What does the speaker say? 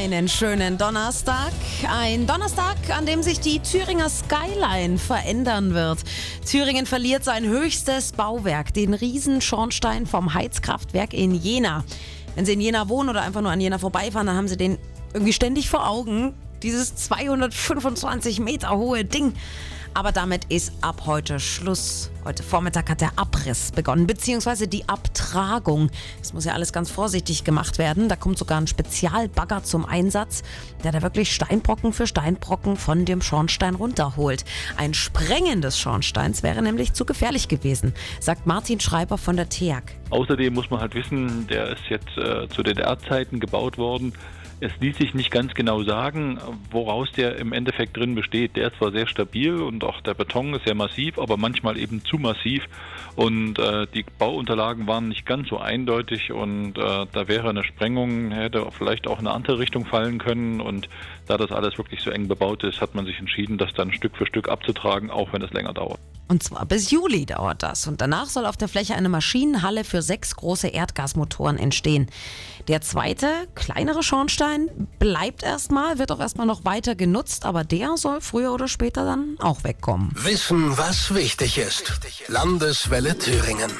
Einen schönen Donnerstag. Ein Donnerstag, an dem sich die Thüringer Skyline verändern wird. Thüringen verliert sein höchstes Bauwerk, den Riesenschornstein vom Heizkraftwerk in Jena. Wenn Sie in Jena wohnen oder einfach nur an Jena vorbeifahren, dann haben Sie den irgendwie ständig vor Augen. Dieses 225 Meter hohe Ding. Aber damit ist ab heute Schluss. Heute Vormittag hat der Abriss begonnen, beziehungsweise die Abtragung. Das muss ja alles ganz vorsichtig gemacht werden. Da kommt sogar ein Spezialbagger zum Einsatz, der da wirklich Steinbrocken für Steinbrocken von dem Schornstein runterholt. Ein Sprengen des Schornsteins wäre nämlich zu gefährlich gewesen, sagt Martin Schreiber von der TEAG. Außerdem muss man halt wissen, der ist jetzt äh, zu DDR-Zeiten gebaut worden. Es ließ sich nicht ganz genau sagen, woraus der im Endeffekt drin besteht. Der ist zwar sehr stabil und auch der Beton ist sehr massiv, aber manchmal eben zu massiv und äh, die Bauunterlagen waren nicht ganz so eindeutig und äh, da wäre eine Sprengung, hätte vielleicht auch in eine andere Richtung fallen können und da das alles wirklich so eng bebaut ist, hat man sich entschieden, das dann Stück für Stück abzutragen, auch wenn es länger dauert. Und zwar bis Juli dauert das. Und danach soll auf der Fläche eine Maschinenhalle für sechs große Erdgasmotoren entstehen. Der zweite, kleinere Schornstein bleibt erstmal, wird auch erstmal noch weiter genutzt, aber der soll früher oder später dann auch wegkommen. Wissen, was wichtig ist. Landeswelle Thüringen.